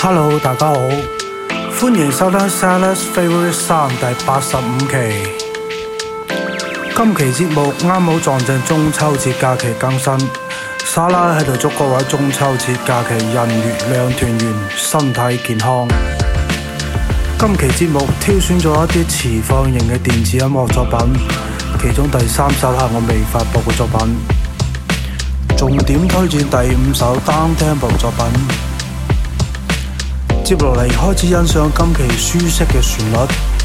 Hello，大家好，歡迎收听《Sal's Favorite Song》第八十五期。今期節目啱好撞正中秋節假期更新，莎拉喺度祝各位中秋節假期人月兩團圓，身體健康。今期節目挑選咗一啲遲放型嘅電子音樂作品，其中第三首係我未發佈嘅作品，重點推薦第五首 Down Tempo 作品。接落嚟开始欣赏今期舒适嘅旋律。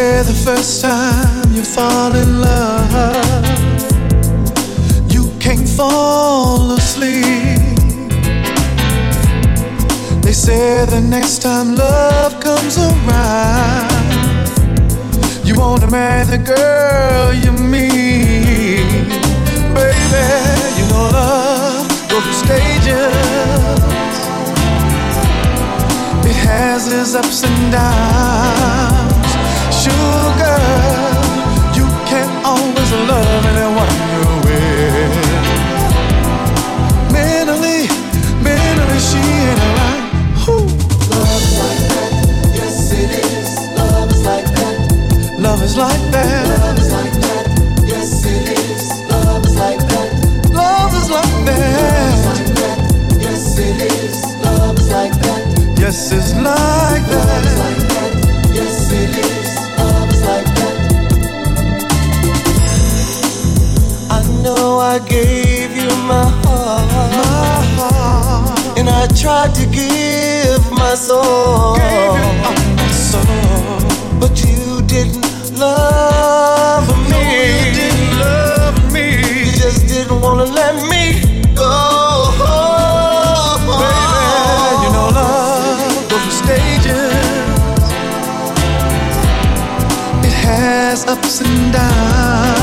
Say the first time you fall in love, you can't fall asleep. They say the next time love comes around, you wanna marry the girl you meet. Baby, you know love goes through stages. It has its ups and downs. Sugar, you can't always love anyone. Mentally, mentally, she ain't around. Whew. Love is like that, yes it is. Love is like that, Love is like that. yes it is. Love is like that. Love is like that, Yes, it's like that. I gave you my heart, My heart and I tried to give my soul, my soul. but you didn't love me. You didn't love me. You just didn't wanna let me go. Baby, you know love goes through stages. It has ups and downs.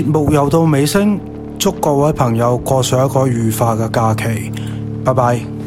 节目又到尾声，祝各位朋友过上一个愉快嘅假期，拜拜。